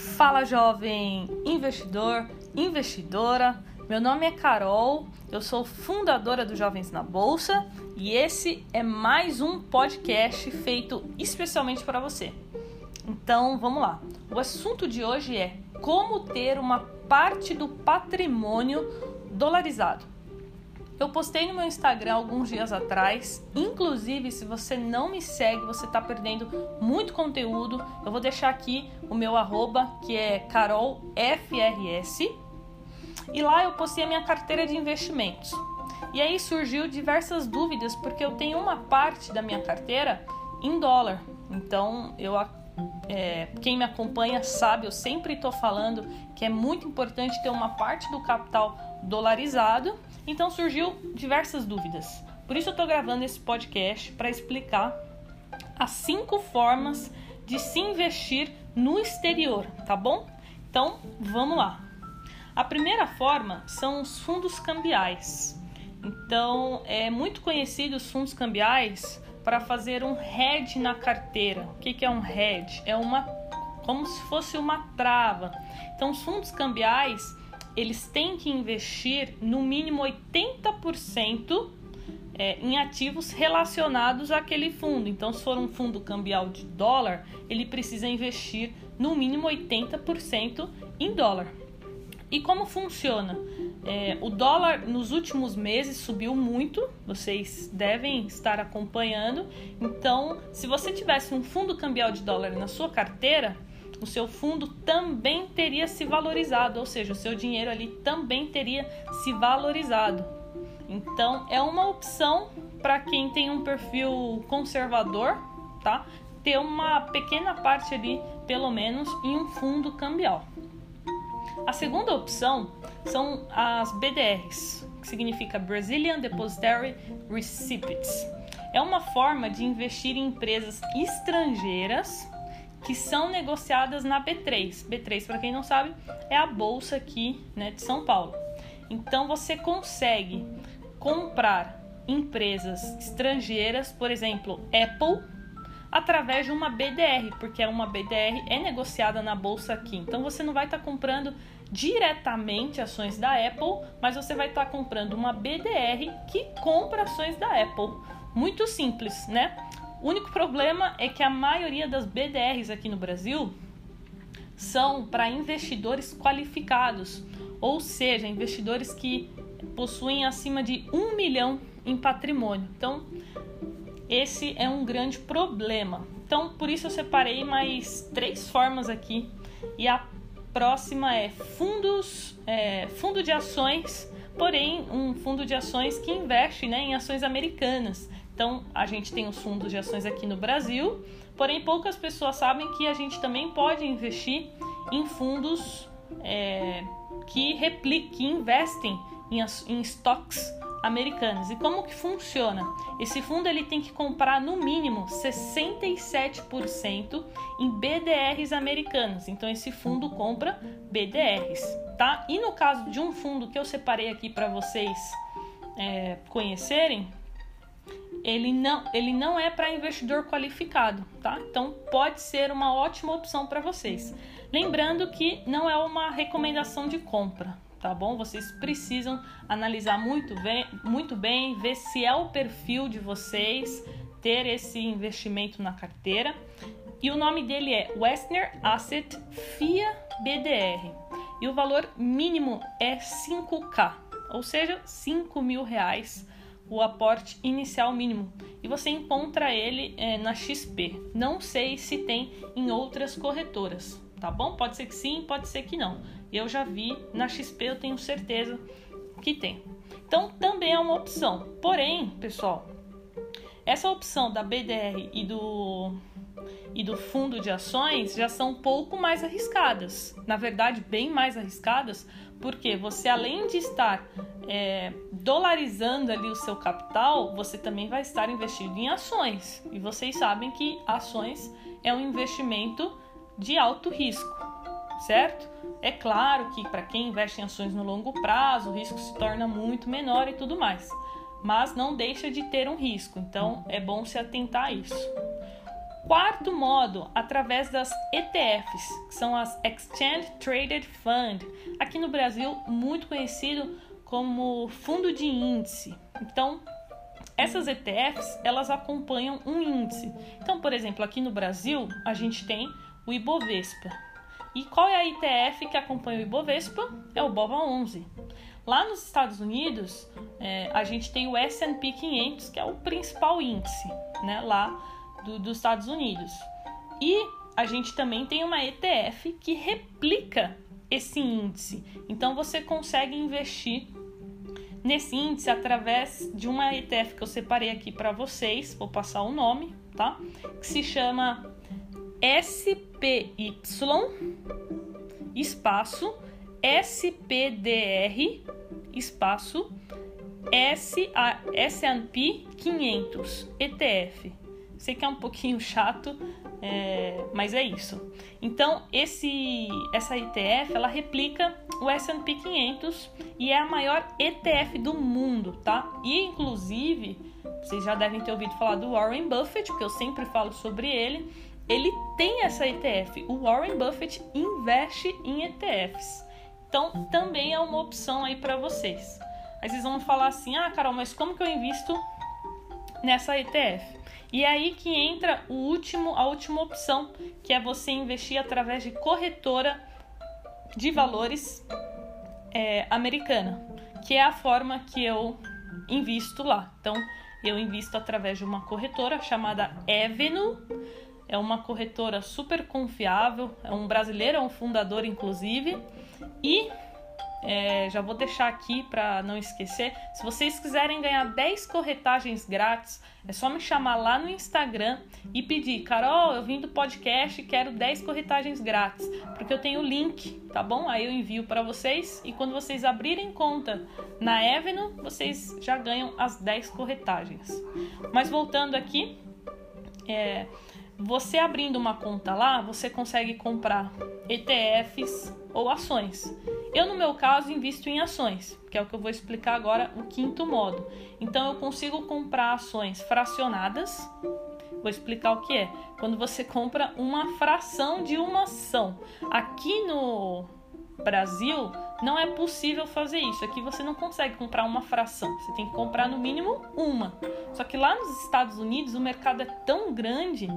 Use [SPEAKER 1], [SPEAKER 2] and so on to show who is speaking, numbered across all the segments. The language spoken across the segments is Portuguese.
[SPEAKER 1] Fala jovem investidor, investidora. Meu nome é Carol, eu sou fundadora do Jovens na Bolsa e esse é mais um podcast feito especialmente para você. Então vamos lá. O assunto de hoje é como ter uma parte do patrimônio dolarizado. Eu postei no meu Instagram alguns dias atrás. Inclusive, se você não me segue, você está perdendo muito conteúdo. Eu vou deixar aqui o meu arroba, que é carolfrs. E lá eu postei a minha carteira de investimentos. E aí surgiu diversas dúvidas, porque eu tenho uma parte da minha carteira em dólar. Então, eu é, quem me acompanha sabe, eu sempre estou falando que é muito importante ter uma parte do capital dolarizado então surgiu diversas dúvidas. Por isso eu estou gravando esse podcast para explicar as cinco formas de se investir no exterior, tá bom? Então vamos lá. A primeira forma são os fundos cambiais. Então é muito conhecido os fundos cambiais para fazer um hedge na carteira. O que, que é um hedge? É uma como se fosse uma trava. Então os fundos cambiais eles têm que investir no mínimo 80% é, em ativos relacionados àquele fundo. Então, se for um fundo cambial de dólar, ele precisa investir no mínimo 80% em dólar. E como funciona? É, o dólar nos últimos meses subiu muito, vocês devem estar acompanhando. Então, se você tivesse um fundo cambial de dólar na sua carteira, o seu fundo também teria se valorizado, ou seja, o seu dinheiro ali também teria se valorizado. Então, é uma opção para quem tem um perfil conservador, tá? Ter uma pequena parte ali, pelo menos, em um fundo cambial. A segunda opção são as BDRs, que significa Brazilian Depositary Receipts. É uma forma de investir em empresas estrangeiras que são negociadas na B3. B3, para quem não sabe, é a bolsa aqui né, de São Paulo. Então você consegue comprar empresas estrangeiras, por exemplo, Apple, através de uma BDR, porque uma BDR é negociada na bolsa aqui. Então você não vai estar tá comprando diretamente ações da Apple, mas você vai estar tá comprando uma BDR que compra ações da Apple. Muito simples, né? O único problema é que a maioria das BDRs aqui no Brasil são para investidores qualificados, ou seja, investidores que possuem acima de um milhão em patrimônio. Então, esse é um grande problema. Então, por isso eu separei mais três formas aqui e a próxima é fundos, é, fundo de ações, porém um fundo de ações que investe né, em ações americanas. Então, a gente tem os fundos de ações aqui no Brasil, porém poucas pessoas sabem que a gente também pode investir em fundos é, que, que investem em, em estoques americanos. E como que funciona? Esse fundo ele tem que comprar no mínimo 67% em BDRs americanos. Então esse fundo compra BDRs, tá? E no caso de um fundo que eu separei aqui para vocês é, conhecerem, ele não, ele não é para investidor qualificado, tá? Então pode ser uma ótima opção para vocês. Lembrando que não é uma recomendação de compra, tá bom? Vocês precisam analisar muito bem, muito bem, ver se é o perfil de vocês ter esse investimento na carteira. E o nome dele é Westner Asset FIA BDR. E o valor mínimo é 5K, ou seja, 5 mil reais o aporte inicial mínimo e você encontra ele é, na XP. Não sei se tem em outras corretoras, tá bom? Pode ser que sim, pode ser que não. Eu já vi na XP, eu tenho certeza que tem. Então também é uma opção. Porém, pessoal, essa opção da BDR e do e do fundo de ações já são um pouco mais arriscadas. Na verdade, bem mais arriscadas, porque você além de estar é, dolarizando ali o seu capital, você também vai estar investindo em ações. E vocês sabem que ações é um investimento de alto risco, certo? É claro que para quem investe em ações no longo prazo, o risco se torna muito menor e tudo mais. Mas não deixa de ter um risco, então é bom se atentar a isso. quarto modo, através das ETFs, que são as Exchange Traded Fund, aqui no Brasil muito conhecido como fundo de índice. Então, essas ETFs, elas acompanham um índice. Então, por exemplo, aqui no Brasil, a gente tem o Ibovespa. E qual é a ETF que acompanha o Ibovespa? É o BOVA11. Lá nos Estados Unidos, é, a gente tem o S&P 500, que é o principal índice, né, lá do, dos Estados Unidos. E a gente também tem uma ETF que replica esse índice. Então você consegue investir nesse índice através de uma ETF que eu separei aqui para vocês, vou passar o nome, tá? Que se chama SPY espaço SPDR espaço S&P 500 ETF. Sei que é um pouquinho chato, é, mas é isso. Então, esse, essa ETF, ela replica o S&P 500 e é a maior ETF do mundo, tá? E, inclusive, vocês já devem ter ouvido falar do Warren Buffett, porque eu sempre falo sobre ele. Ele tem essa ETF. O Warren Buffett investe em ETFs. Então, também é uma opção aí para vocês. Aí vocês vão falar assim: "Ah, Carol, mas como que eu invisto nessa ETF?" E é aí que entra o último, a última opção, que é você investir através de corretora de valores é, americana, que é a forma que eu invisto lá. Então, eu invisto através de uma corretora chamada Evenu. É uma corretora super confiável, é um brasileiro, é um fundador inclusive, e é, já vou deixar aqui para não esquecer. Se vocês quiserem ganhar 10 corretagens grátis, é só me chamar lá no Instagram e pedir, Carol, eu vim do podcast e quero 10 corretagens grátis, porque eu tenho o link, tá bom? Aí eu envio para vocês e quando vocês abrirem conta na Eveno, vocês já ganham as 10 corretagens. Mas voltando aqui, é, você abrindo uma conta lá, você consegue comprar ETFs ou ações. Eu, no meu caso, invisto em ações, que é o que eu vou explicar agora, o quinto modo. Então, eu consigo comprar ações fracionadas. Vou explicar o que é. Quando você compra uma fração de uma ação. Aqui no Brasil, não é possível fazer isso. Aqui você não consegue comprar uma fração, você tem que comprar no mínimo uma. Só que lá nos Estados Unidos o mercado é tão grande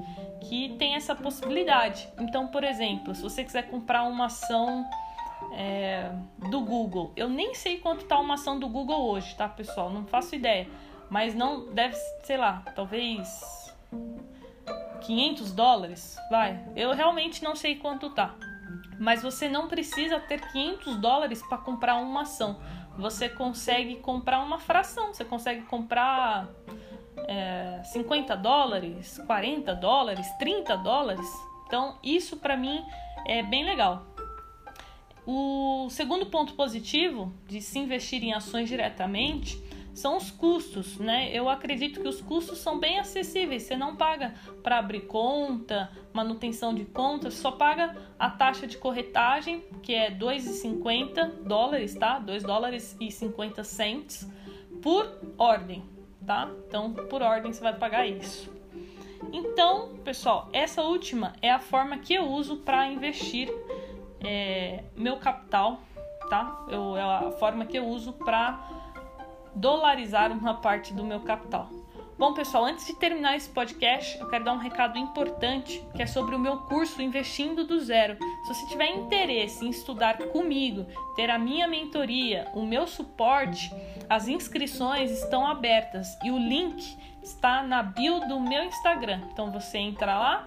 [SPEAKER 1] que tem essa possibilidade. Então, por exemplo, se você quiser comprar uma ação é, do Google, eu nem sei quanto está uma ação do Google hoje, tá, pessoal? Não faço ideia. Mas não deve, sei lá, talvez 500 dólares, vai. Eu realmente não sei quanto tá mas você não precisa ter 500 dólares para comprar uma ação. Você consegue comprar uma fração, você consegue comprar é, 50 dólares, 40 dólares, 30 dólares. Então, isso para mim é bem legal. O segundo ponto positivo de se investir em ações diretamente são os custos, né? Eu acredito que os custos são bem acessíveis. Você não paga para abrir conta, manutenção de conta, só paga a taxa de corretagem, que é 2,50 dólares, tá? 2 dólares e 50 cents por ordem, tá? Então, por ordem você vai pagar isso. Então, pessoal, essa última é a forma que eu uso para investir é, meu capital, tá? Eu, é a forma que eu uso para dolarizar uma parte do meu capital. Bom, pessoal, antes de terminar esse podcast, eu quero dar um recado importante que é sobre o meu curso Investindo do Zero. Se você tiver interesse em estudar comigo, ter a minha mentoria, o meu suporte, as inscrições estão abertas e o link está na bio do meu Instagram. Então você entra lá,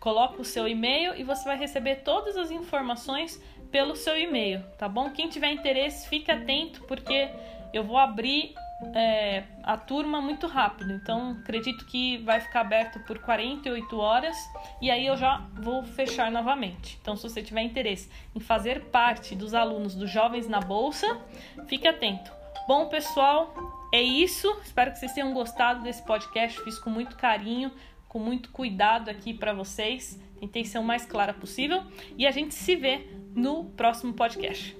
[SPEAKER 1] coloca o seu e-mail e você vai receber todas as informações pelo seu e-mail, tá bom? Quem tiver interesse, fique atento porque eu vou abrir é, a turma muito rápido, então acredito que vai ficar aberto por 48 horas e aí eu já vou fechar novamente. Então, se você tiver interesse em fazer parte dos alunos dos Jovens na Bolsa, fique atento. Bom, pessoal, é isso. Espero que vocês tenham gostado desse podcast. Fiz com muito carinho, com muito cuidado aqui para vocês. Tentei ser o mais clara possível e a gente se vê no próximo podcast.